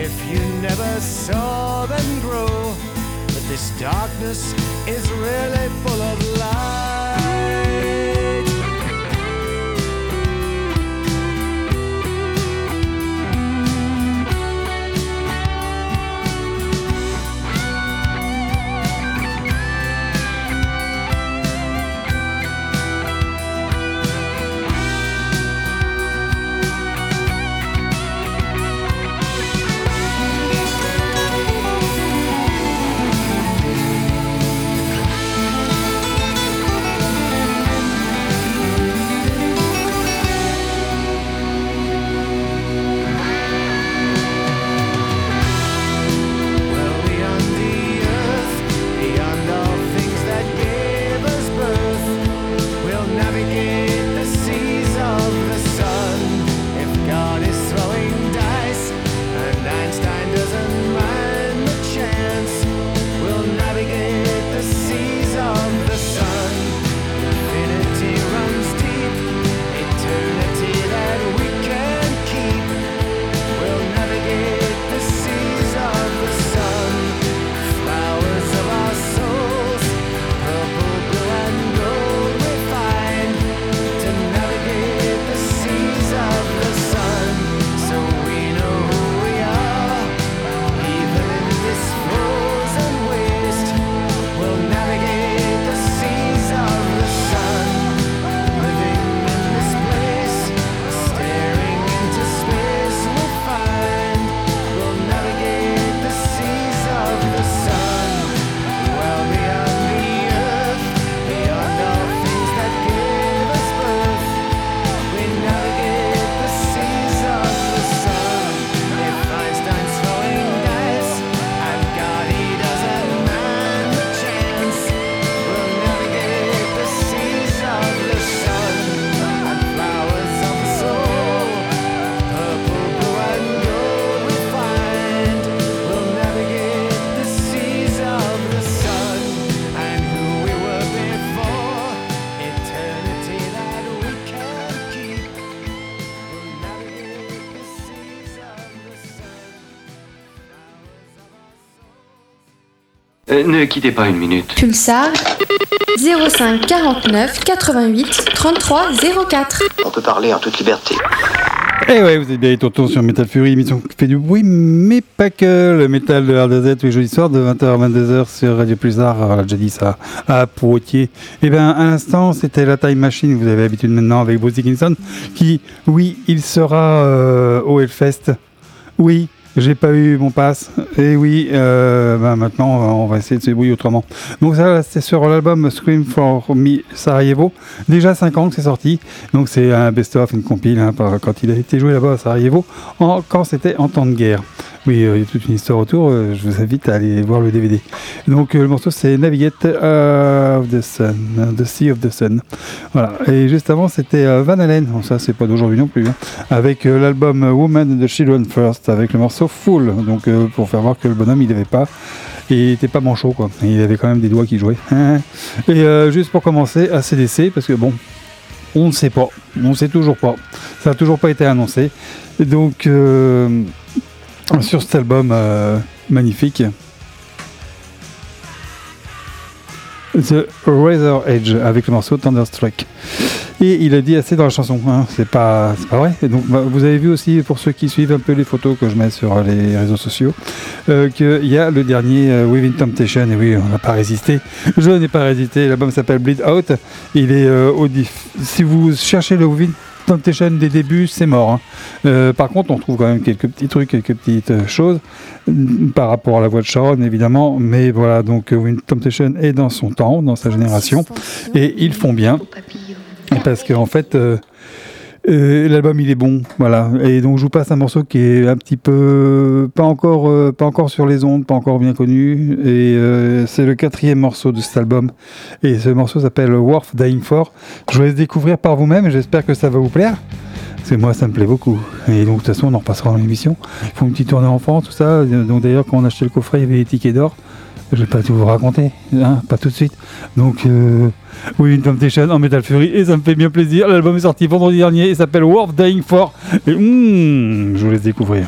if you never saw them grow. But this darkness is really full of light. Euh, ne quittez pas une minute. Pulsar 05 49 88 33 04. On peut parler en toute liberté. Eh ouais, vous êtes bien les tontons sur Metal Fury, émission qui fait du bruit, mais pas que. Le métal de RDZ tous les jeudis soirs de 20h à 22h sur Radio Pulsar. On l'a déjà dit ça à Poitiers. Eh bien, à l'instant, c'était la Time Machine. Vous avez l'habitude maintenant avec Bruce Dickinson, qui, oui, il sera euh, au Hellfest. Oui, j'ai pas eu mon pass. Et oui, euh, ben maintenant, on va essayer de se débrouiller autrement. Donc ça, c'est sur l'album Scream for Me Sarajevo. Déjà 5 ans que c'est sorti. Donc c'est un best-of, une compile, hein, quand il a été joué là-bas à Sarajevo, en- quand c'était en temps de guerre. Oui, euh, il y a toute une histoire autour. euh, je vous invite à aller voir le DVD. Donc euh, le morceau, c'est Navigate of the Sun, hein, The Sea of the Sun. Voilà. Et juste avant, c'était Van Halen. Ça, c'est pas d'aujourd'hui non plus. hein. Avec l'album Woman and the Children First, avec le morceau Full. Donc pour faire voir que le bonhomme, il n'avait pas. Il était pas manchot, quoi. Il avait quand même des doigts qui jouaient. Et juste pour commencer, ACDC, parce que bon, on ne sait pas. On ne sait toujours pas. Ça n'a toujours pas été annoncé. Donc, euh, sur cet album euh, magnifique, The Razor Edge, avec le morceau Thunderstruck. Et il a dit assez dans la chanson, hein, c'est pas, pas vrai. Donc, bah, vous avez vu aussi, pour ceux qui suivent un peu les photos que je mets sur les réseaux sociaux, euh, qu'il y a le dernier euh, Within Temptation. Et oui, on n'a pas résisté. Je n'ai pas résisté. L'album s'appelle Bleed Out. Il est euh, Si vous cherchez le Within Temptation des débuts, c'est mort. hein. Euh, par contre, on trouve quand même quelques petits trucs, quelques petites euh, choses mm, par rapport à la voix de Sharon, évidemment. Mais voilà, donc euh, Temptation est dans son temps, dans sa génération, et ils font bien. Parce qu'en fait, euh, euh, l'album il est bon, voilà. Et donc je vous passe un morceau qui est un petit peu pas encore, euh, pas encore sur les ondes, pas encore bien connu. Et euh, c'est le quatrième morceau de cet album. Et ce morceau s'appelle Worth Dying For. Je vous laisse découvrir par vous-même. J'espère que ça va vous plaire. Parce que moi ça me plaît beaucoup. Et donc de toute façon on en repassera dans l'émission. Ils font une petite tournée en France, tout ça. Donc d'ailleurs quand on a acheté le coffret il y avait les tickets d'or. Je vais pas tout vous raconter, hein, pas tout de suite. Donc, euh, oui, une Temptation en Metal Fury, et ça me fait bien plaisir. L'album est sorti vendredi dernier, il s'appelle Worth Dying For. Et hmm, je vous laisse découvrir.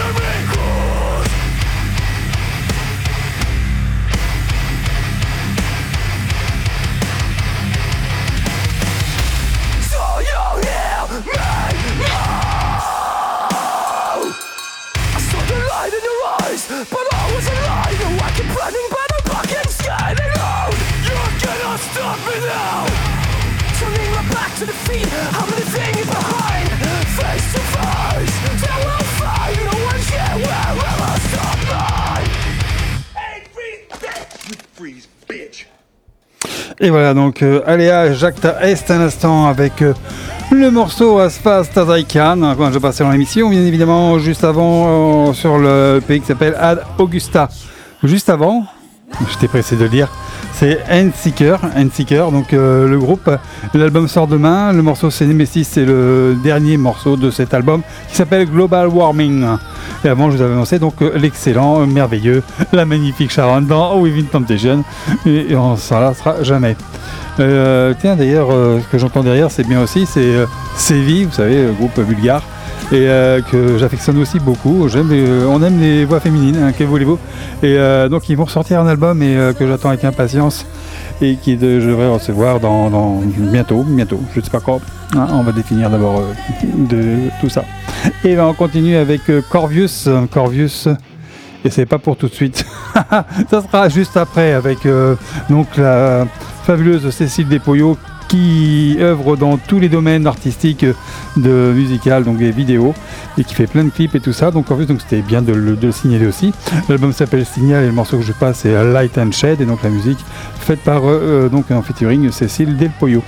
Enemy Et voilà, donc euh, Aléa Jacta Est un instant avec euh, le morceau As Fast As I Can, quand je passais dans l'émission, bien évidemment, juste avant, euh, sur le pays qui s'appelle Ad Augusta. Juste avant, j'étais pressé de le dire, c'est Endseeker, Endseeker, donc euh, le groupe, l'album sort demain, le morceau c'est Nemesis, c'est le dernier morceau de cet album qui s'appelle Global Warming. Et avant, je vous avais annoncé donc euh, l'excellent, euh, merveilleux, la magnifique Sharon dans Within Temptation, et, et on s'en lassera jamais. Tiens, d'ailleurs, ce que j'entends derrière, c'est bien aussi, c'est Sévi, vous savez, le groupe bulgare, et euh, que j'affectionne aussi beaucoup. J'aime, euh, on aime les voix féminines, hein, que voulez-vous Et euh, donc, ils vont sortir un album et que j'attends avec impatience et qui de- je devrais recevoir dans, dans- bientôt, bientôt, je ne sais pas quand. hein, on va définir d'abord de tout ça. Et ben, on continue avec Corvius, Corvius. Et c'est pas pour tout de suite. ça sera juste après avec euh, donc la fabuleuse Cécile Despoyaux qui œuvre dans tous les domaines artistiques de musical, donc des vidéos, et qui fait plein de clips et tout ça. Donc en plus, c'était bien de le, signaler aussi. L'album s'appelle Signal et le morceau que je passe c'est Light and Shade et donc la musique faite par euh, euh, donc en featuring Cécile Del Pollo.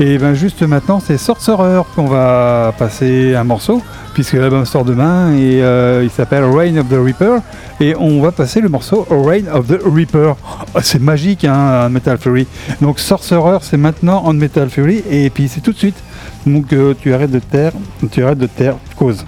Et ben juste maintenant c'est Sorcerer qu'on va passer un morceau puisque l'album sort demain et euh, il s'appelle Reign of the Reaper et on va passer le morceau Reign of the Reaper. Oh, c'est magique hein, Metal Fury. Donc Sorcerer c'est maintenant en Metal Fury et puis c'est tout de suite. Donc euh, tu arrêtes de taire, tu arrêtes de taire cause.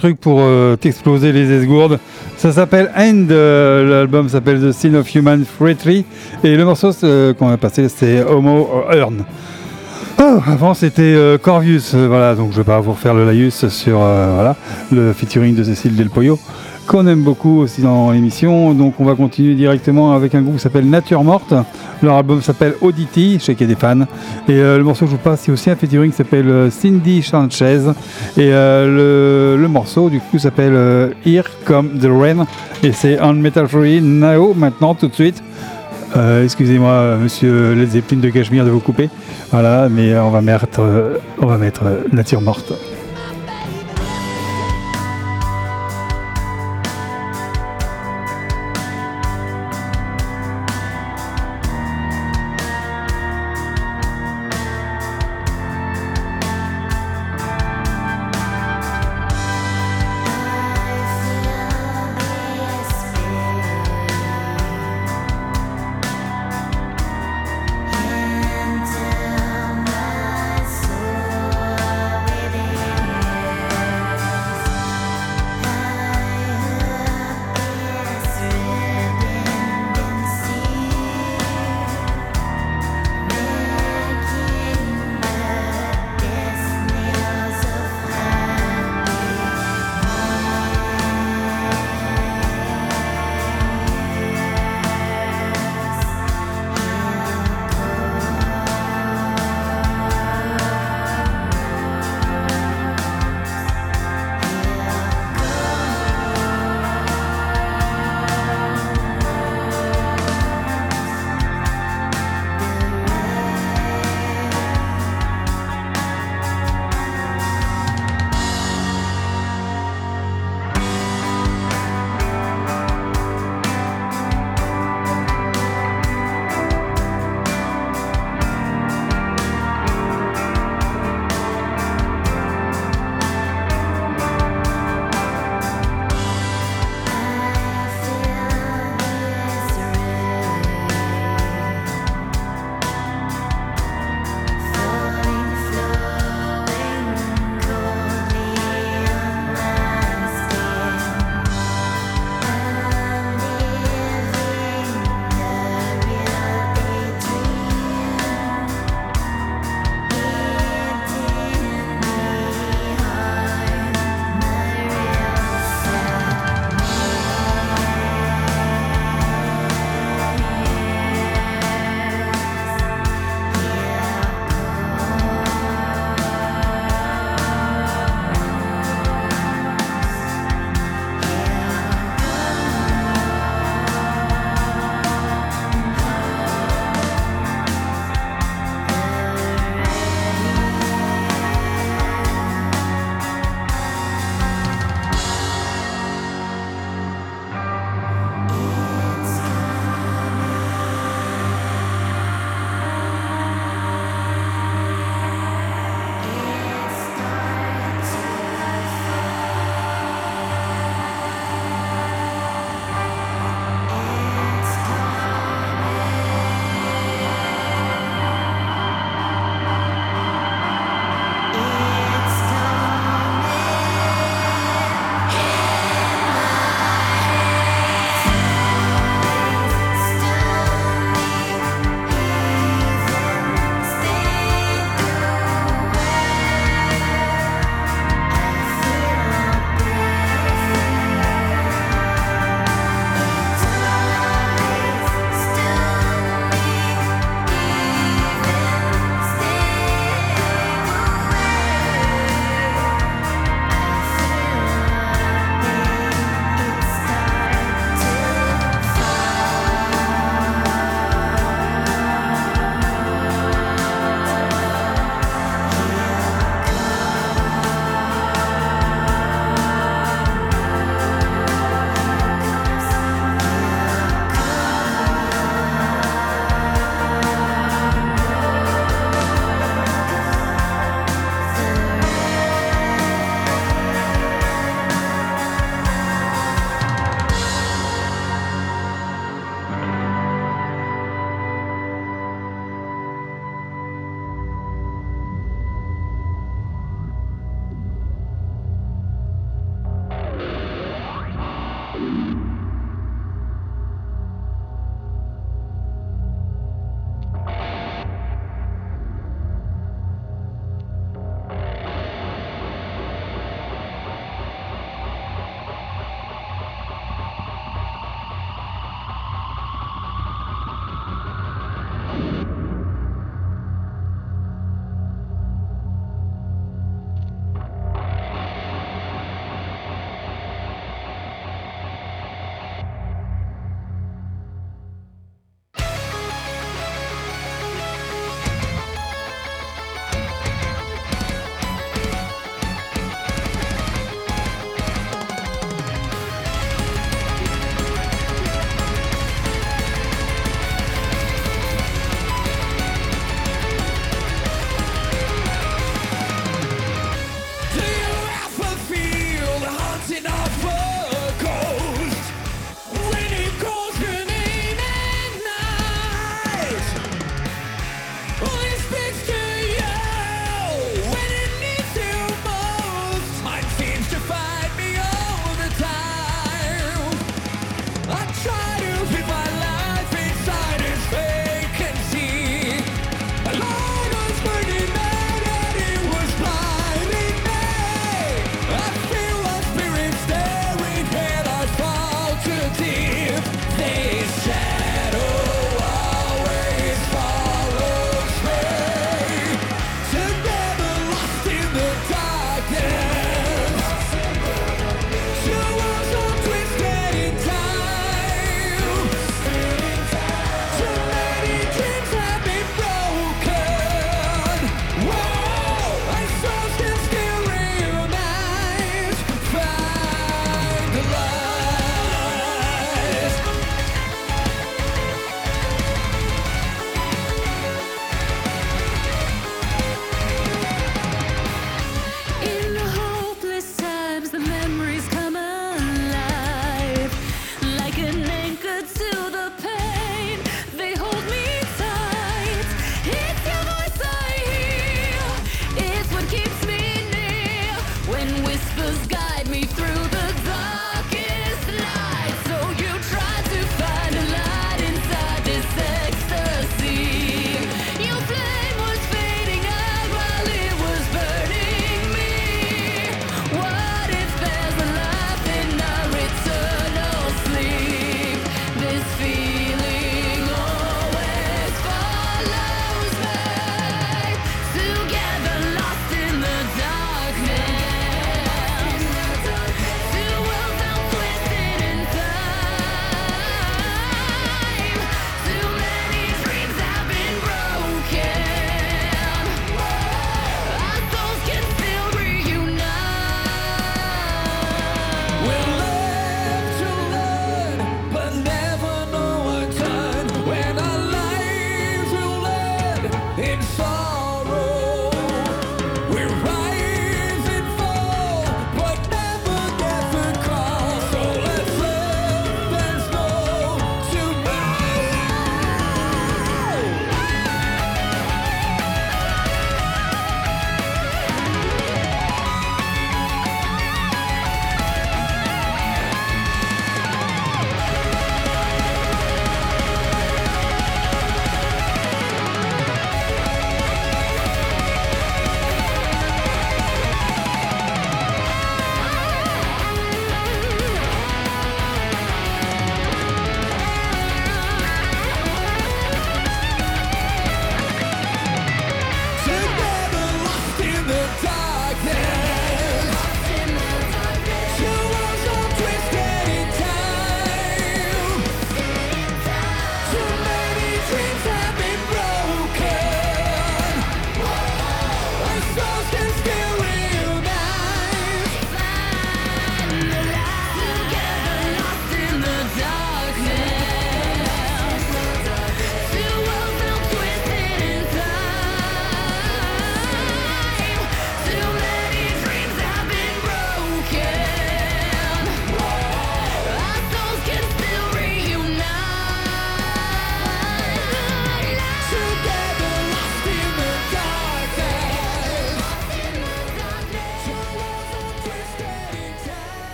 Truc pour euh, t'exploser les esgourdes. Ça s'appelle End. euh, L'album s'appelle The Sin of Human Fratry. Et le morceau euh, qu'on a passé, c'est Homo Earn. Oh, avant c'était Corvius, voilà, donc je vais pas vous refaire le laïus sur voilà, le featuring de Cécile Del Pollo, qu'on aime beaucoup aussi dans l'émission. Donc on va continuer directement avec un groupe qui s'appelle Nature Morte. Leur album s'appelle Oddity, je sais qu'il y a des fans. Et euh, le morceau que je vous passe, c'est aussi un featuring qui s'appelle euh, Cindy Sanchez. Et euh, le, morceau du coup s'appelle Here Come the Rain. Et c'est on Metal Fury Now, maintenant, tout de suite. Excusez-moi, monsieur Led Zeppelin de Cachemire, de vous couper. Voilà, mais on va mettre, on va mettre Nature Morte.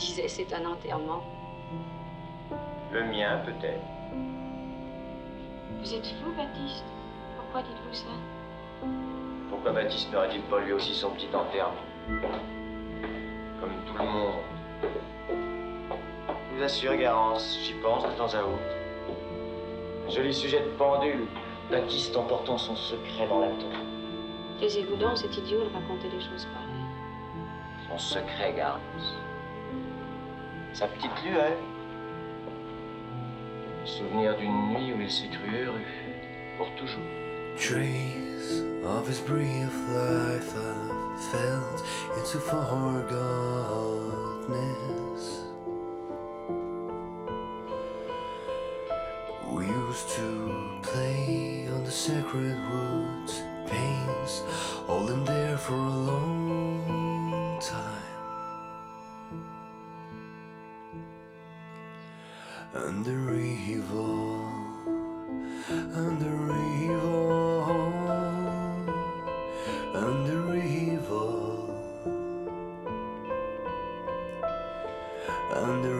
Disais, c'est un enterrement. Le mien, peut-être. Vous êtes fou, Baptiste Pourquoi dites-vous ça? Pourquoi Baptiste n'aurait-il pas lui aussi son petit enterrement? Comme tout le monde. Je vous assure, Garance, j'y pense de temps à autre. Joli sujet de pendule. Baptiste emportant son secret dans la tombe. Taisez-vous donc, c'est idiot de raconter des choses pareilles. Son secret, Garance. Sa petite lueur. Souvenir d'une nuit où il heureux. Pour toujours. Trace of his brief life have fell into forgottenness. We used to play on the sacred woods, pains, holding there for a long time. Under evil, under evil, under evil, under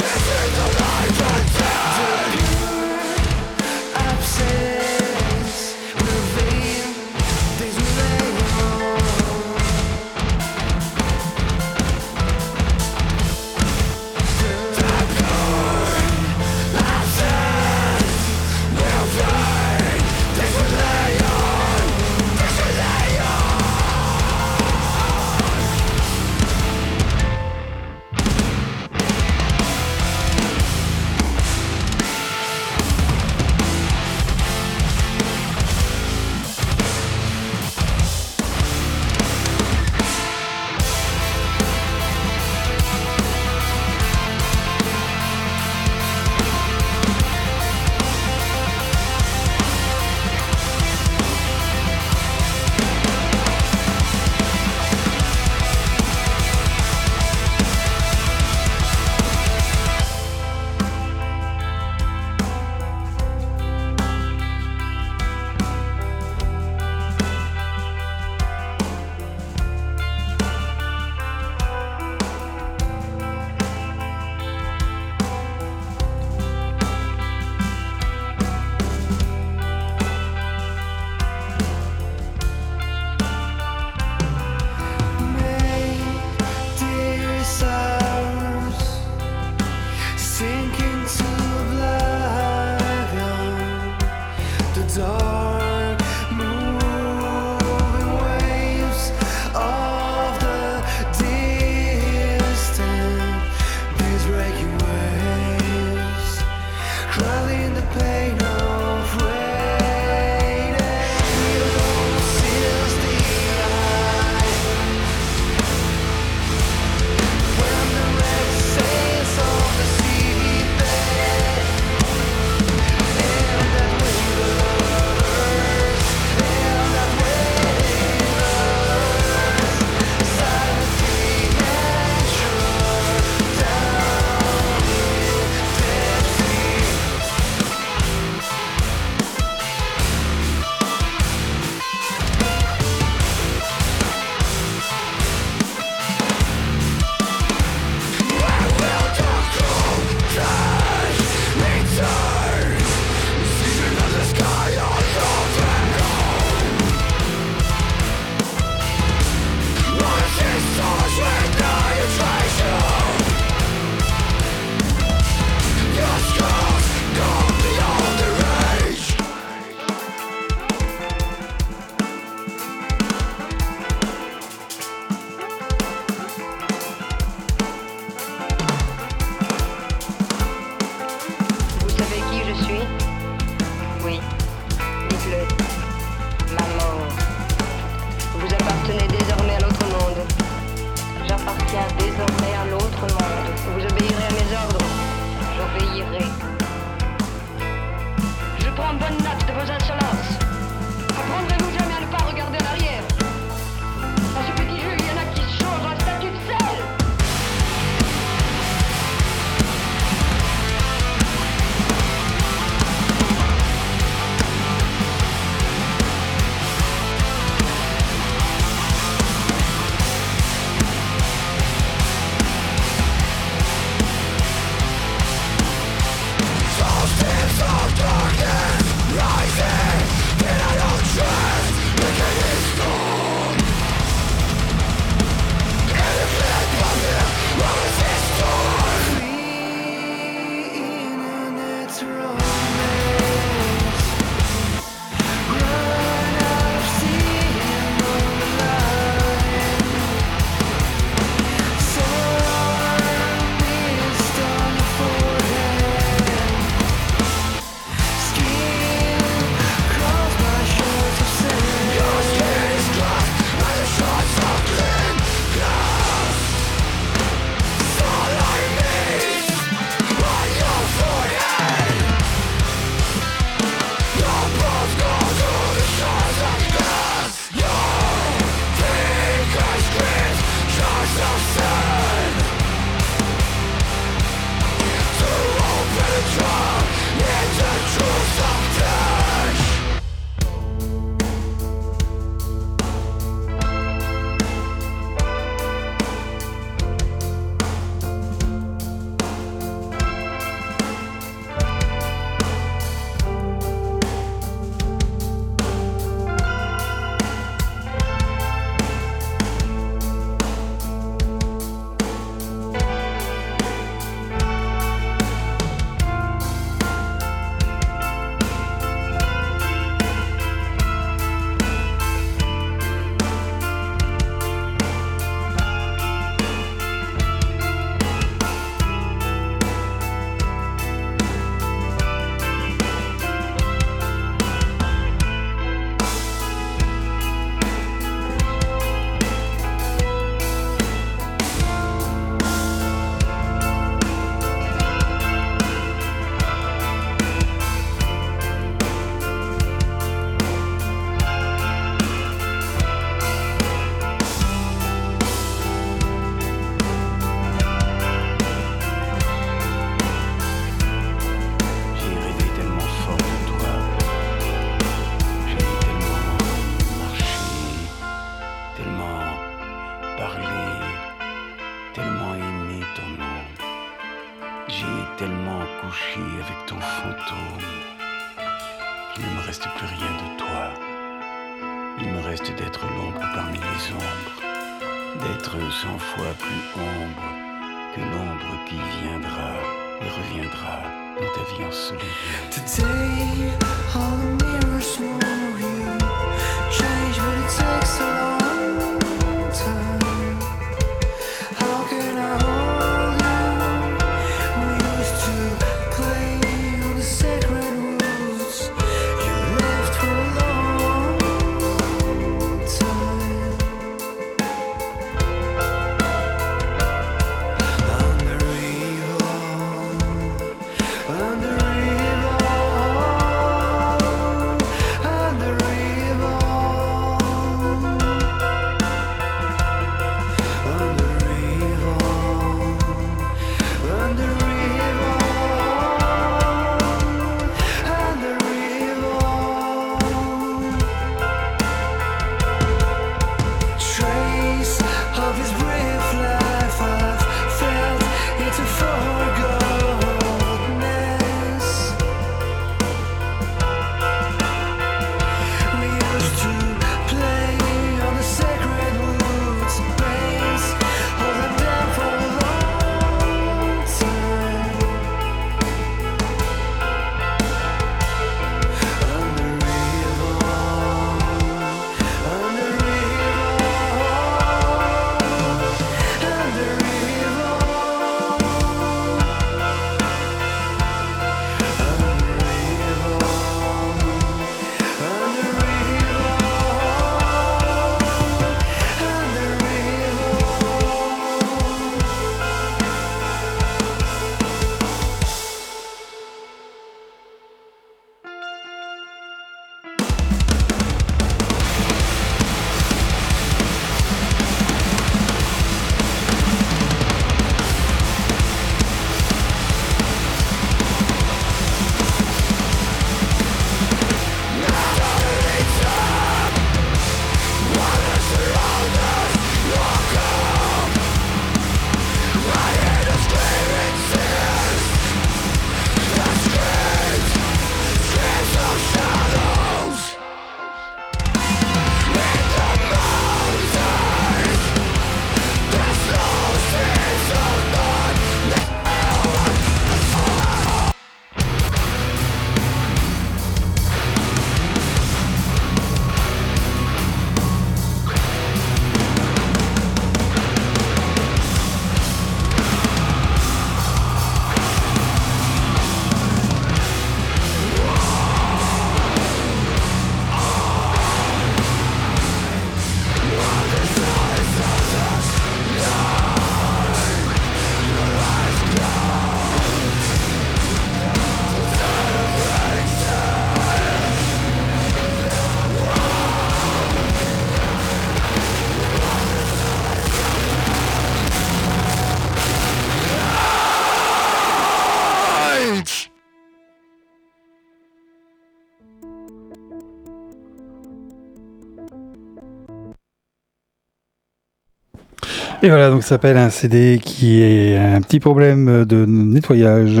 Et voilà, donc ça s'appelle un CD qui est un petit problème de nettoyage.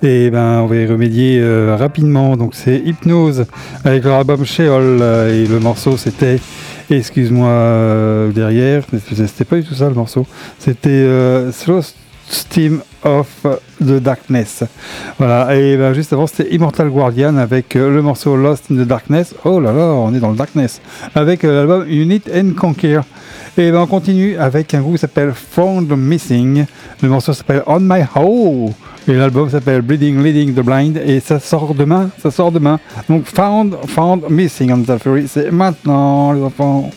Et ben, on va y remédier euh, rapidement. Donc c'est Hypnose avec leur album Sheol. Et le morceau c'était, excuse-moi euh, derrière, c'était pas du tout ça le morceau. C'était euh, Slow Steam of the Darkness. Voilà, et ben, juste avant c'était Immortal Guardian avec le morceau Lost in the Darkness. Oh là là, on est dans le Darkness. Avec l'album Unit and Conquer. Et ben on continue avec un groupe qui s'appelle Found Missing. Le morceau s'appelle On My Hoe. Et l'album s'appelle Bleeding, Leading the Blind. Et ça sort demain. Ça sort demain. Donc Found, Found Missing on Metal Fury. C'est maintenant, les enfants.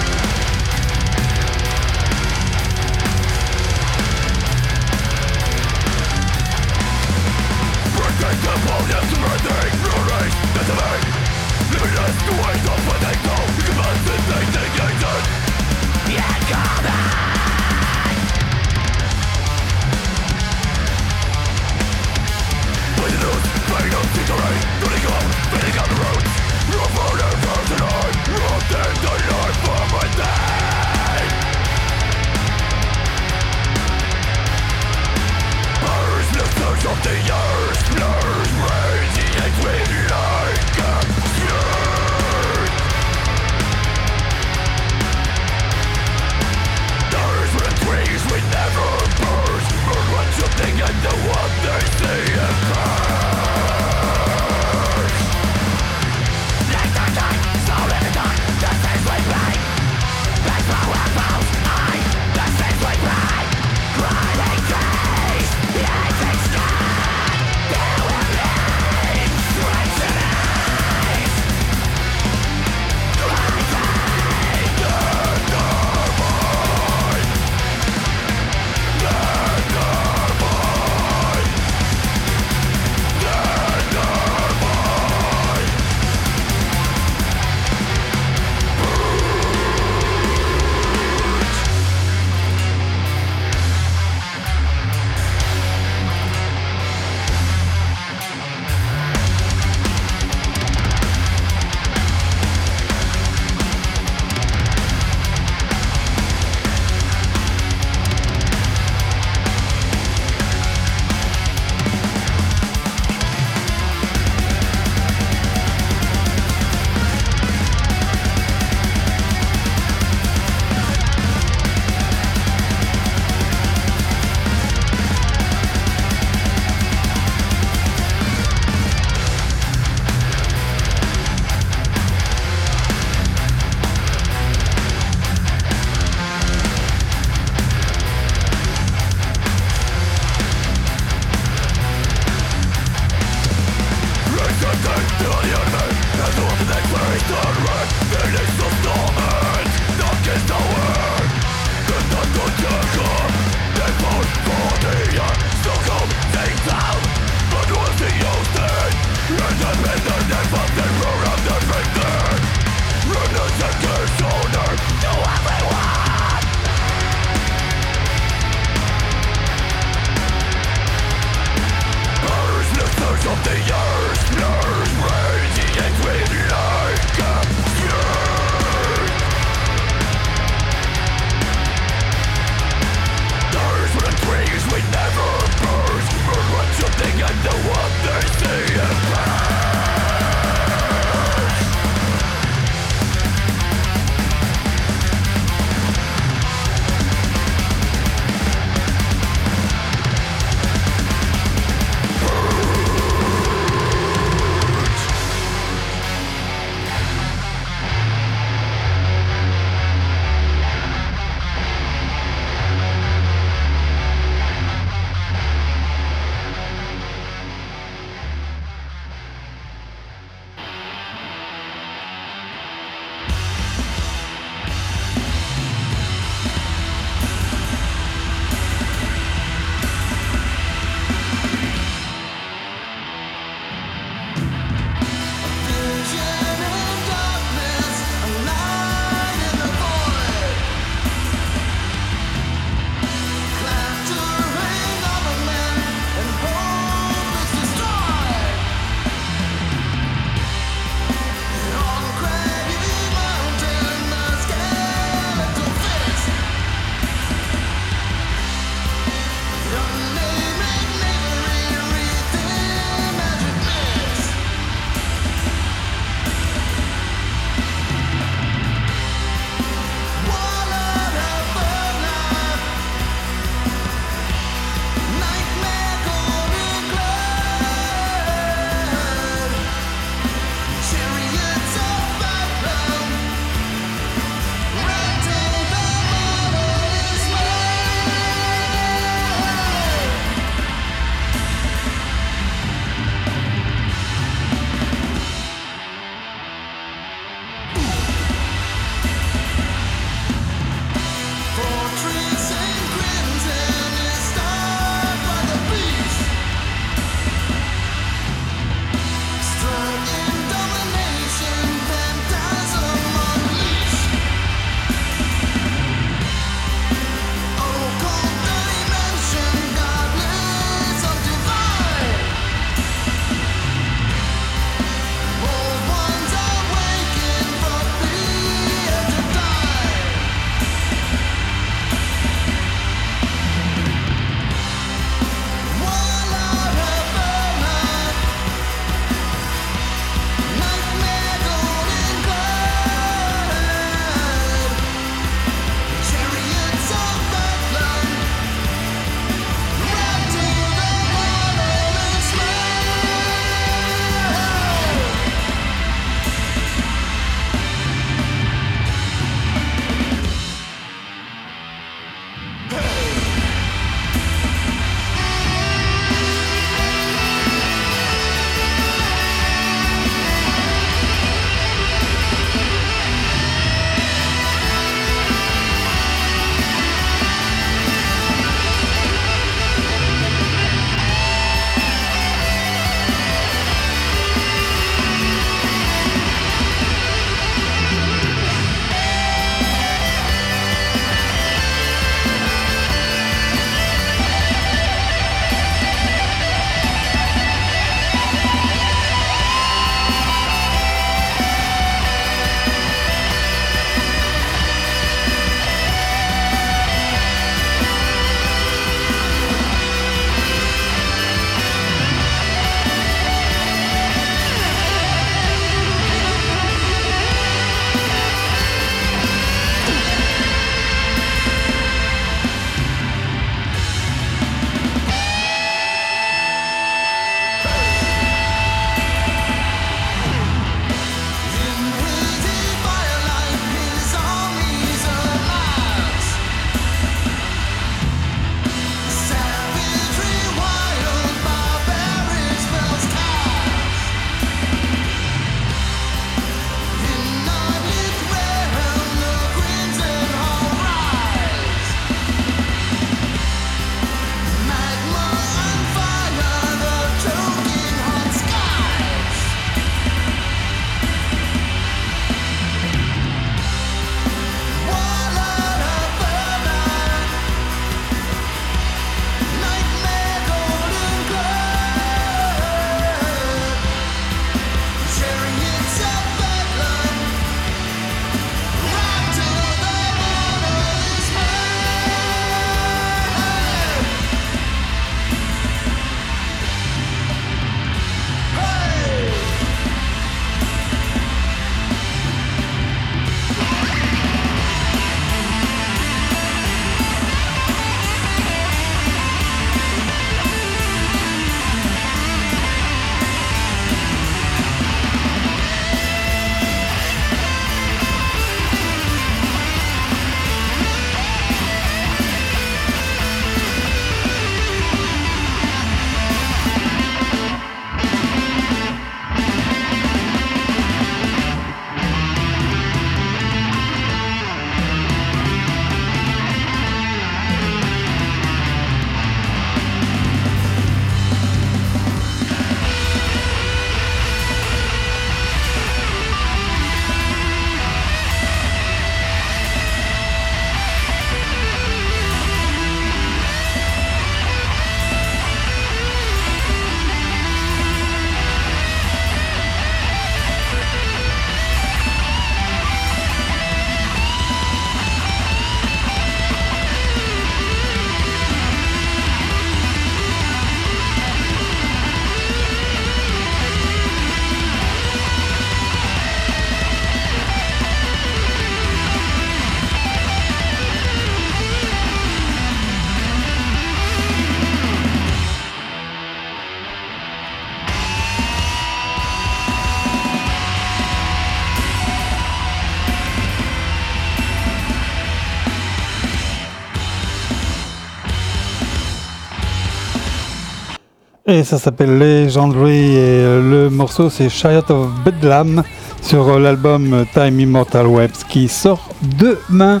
Et ça s'appelle Legendary et euh, le morceau c'est Chariot of Bedlam sur euh, l'album Time Immortal Webs qui sort demain.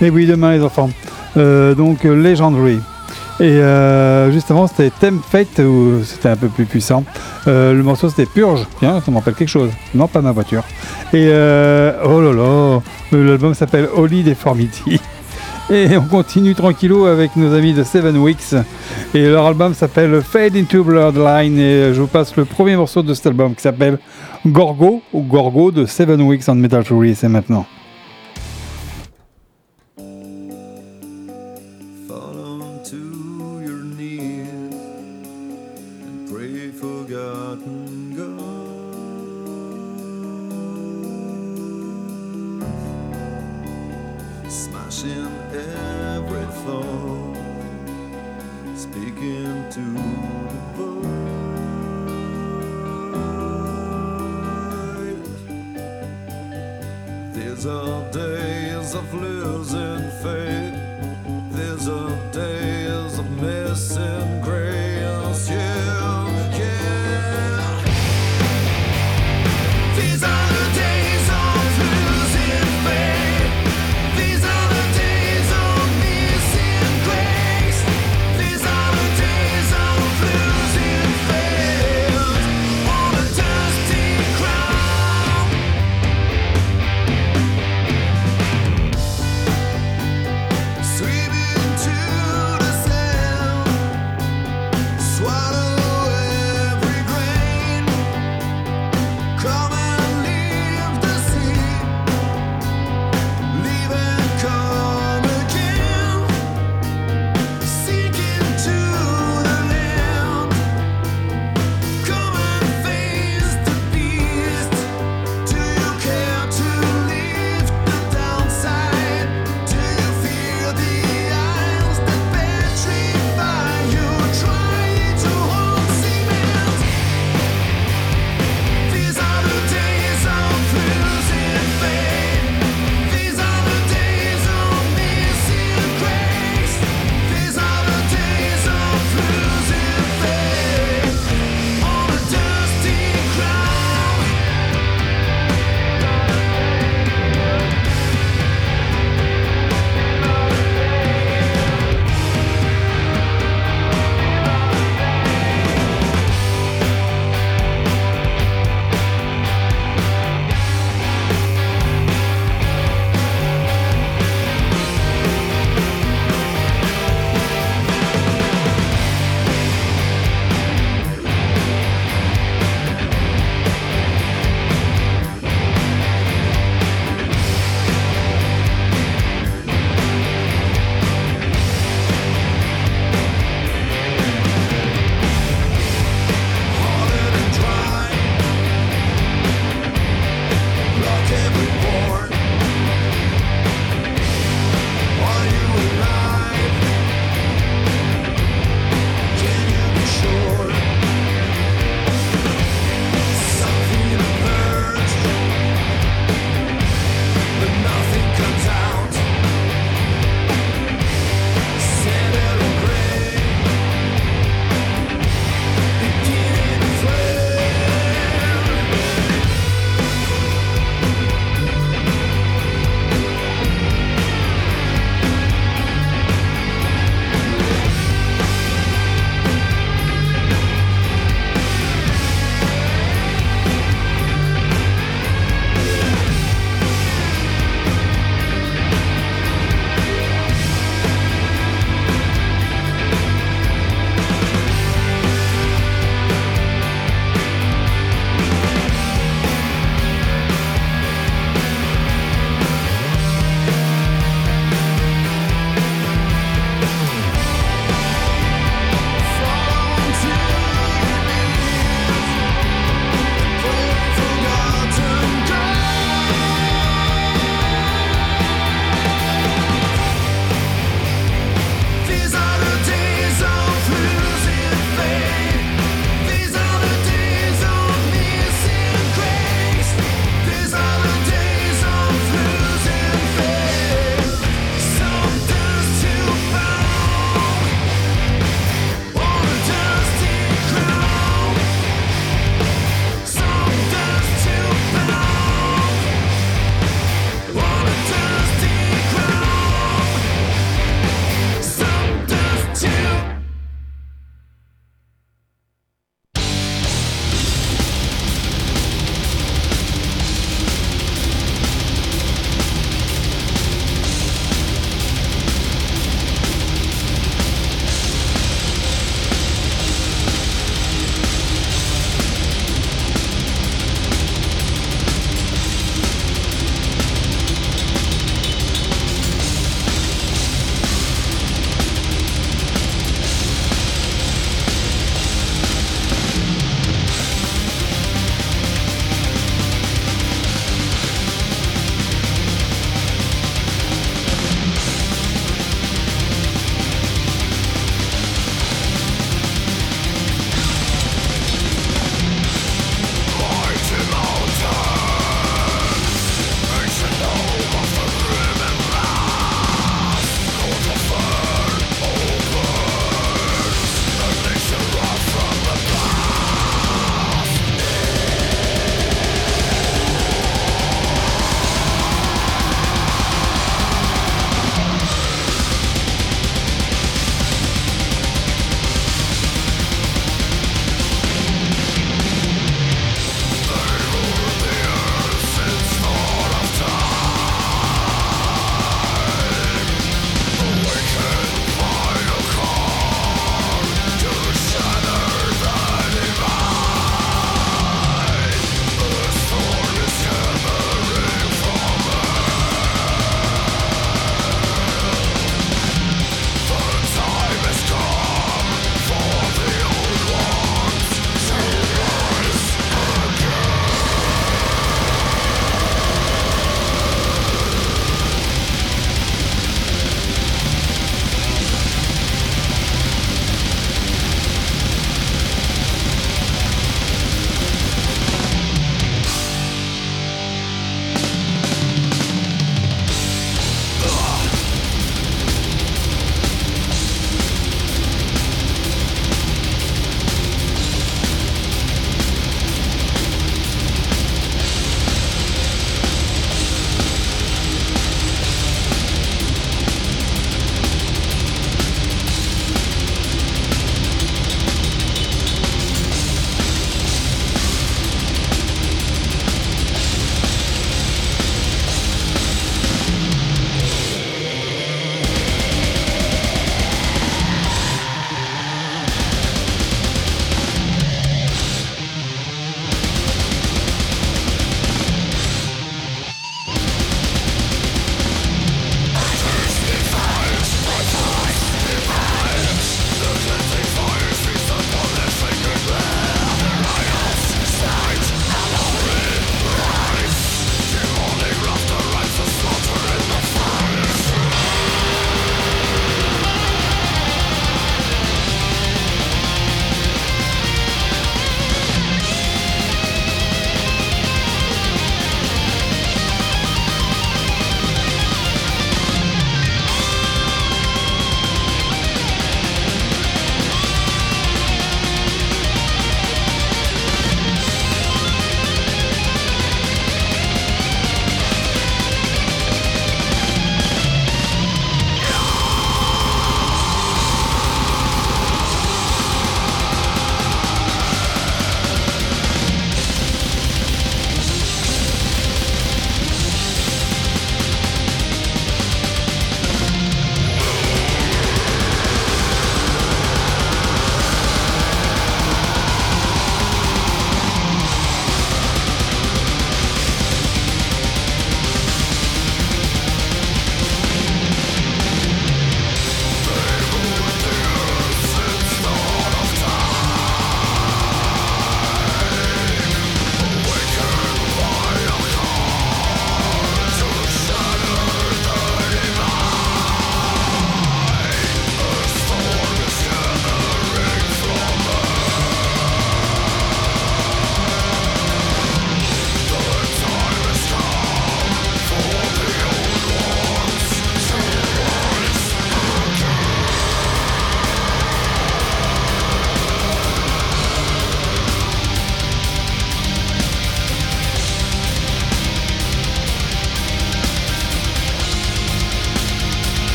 Et oui, demain les enfants. Euh, donc euh, Legendary. Et euh, juste avant c'était Theme Fate où c'était un peu plus puissant. Euh, le morceau c'était Purge. Tiens, ça me rappelle quelque chose. Non, pas ma voiture. Et euh, oh là là, euh, l'album s'appelle Holy Deformity. Et on continue tranquillou avec nos amis de Seven Weeks. Et leur album s'appelle Fade into Bloodline. Et je vous passe le premier morceau de cet album qui s'appelle Gorgo ou Gorgo de Seven Weeks on Metal Fury. C'est maintenant.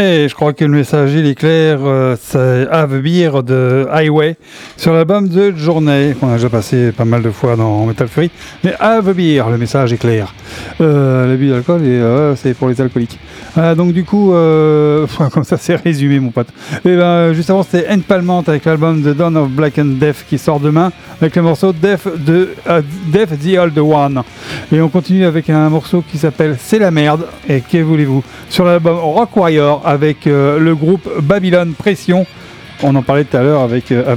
Et je crois que le message il est clair, euh, c'est Have Beer de Highway sur l'album de Journée, qu'on a déjà passé pas mal de fois dans Metal Fury. Mais Have Beer, le message est clair. Euh, L'abus d'alcool, euh, c'est pour les alcooliques. Euh, donc du coup, euh, comme ça c'est résumé mon pote. Et ben juste avant c'était Palmant avec l'album The Dawn of Black and Death qui sort demain avec le morceau Death, de, Death the Old One. Et on continue avec un morceau qui s'appelle C'est la merde. Et que voulez-vous? Sur l'album Rock Warrior avec euh, le groupe Babylon Pression. On en parlait tout à l'heure avec euh,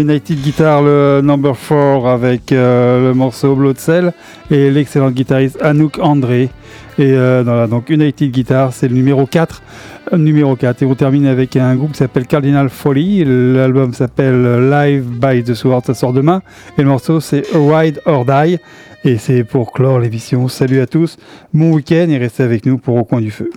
United Guitar, le number 4 avec euh, le morceau Blood Cell et l'excellent guitariste Anouk André. Et euh, donc United Guitar, c'est le numéro 4. euh, Numéro 4. Et on termine avec un groupe qui s'appelle Cardinal Folly. L'album s'appelle Live by the Sword, ça sort demain. Et le morceau c'est Ride or Die. Et c'est pour clore l'émission. Salut à tous, bon week-end et restez avec nous pour Au coin du feu.